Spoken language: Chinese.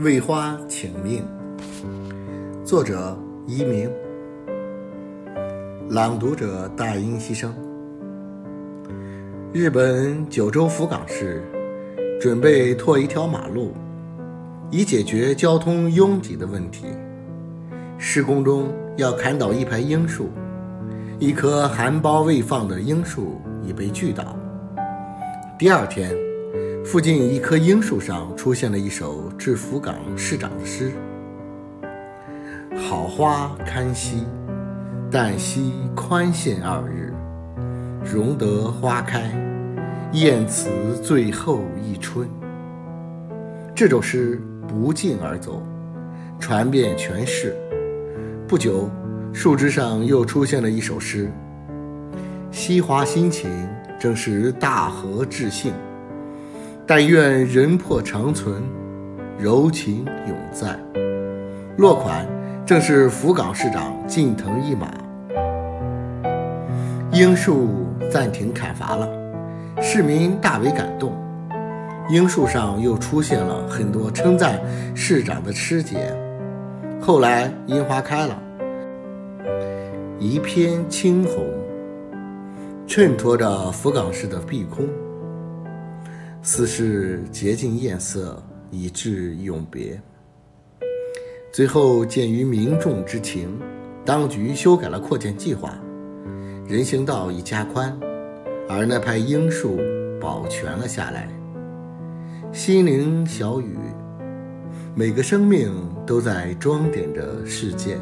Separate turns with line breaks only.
为花请命，作者一鸣，朗读者大音牺牲。日本九州福冈市准备拓一条马路，以解决交通拥挤的问题。施工中要砍倒一排樱树，一棵含苞未放的樱树已被锯倒。第二天。附近一棵樱树上出现了一首致福冈市长的诗：“好花堪惜，但惜宽限二日，容得花开，燕此最后一春。”这首诗不胫而走，传遍全市。不久，树枝上又出现了一首诗：“惜花心情，正是大和至幸。”但愿人魄长存，柔情永在。落款正是福冈市长近藤一马。樱树暂停砍伐了，市民大为感动。樱树上又出现了很多称赞市长的诗节。后来樱花开了，一片青红，衬托着福冈市的碧空。似是洁净艳色，以致永别。最后鉴于民众之情，当局修改了扩建计划，人行道已加宽，而那排樱树保全了下来。心灵小雨，每个生命都在装点着世界。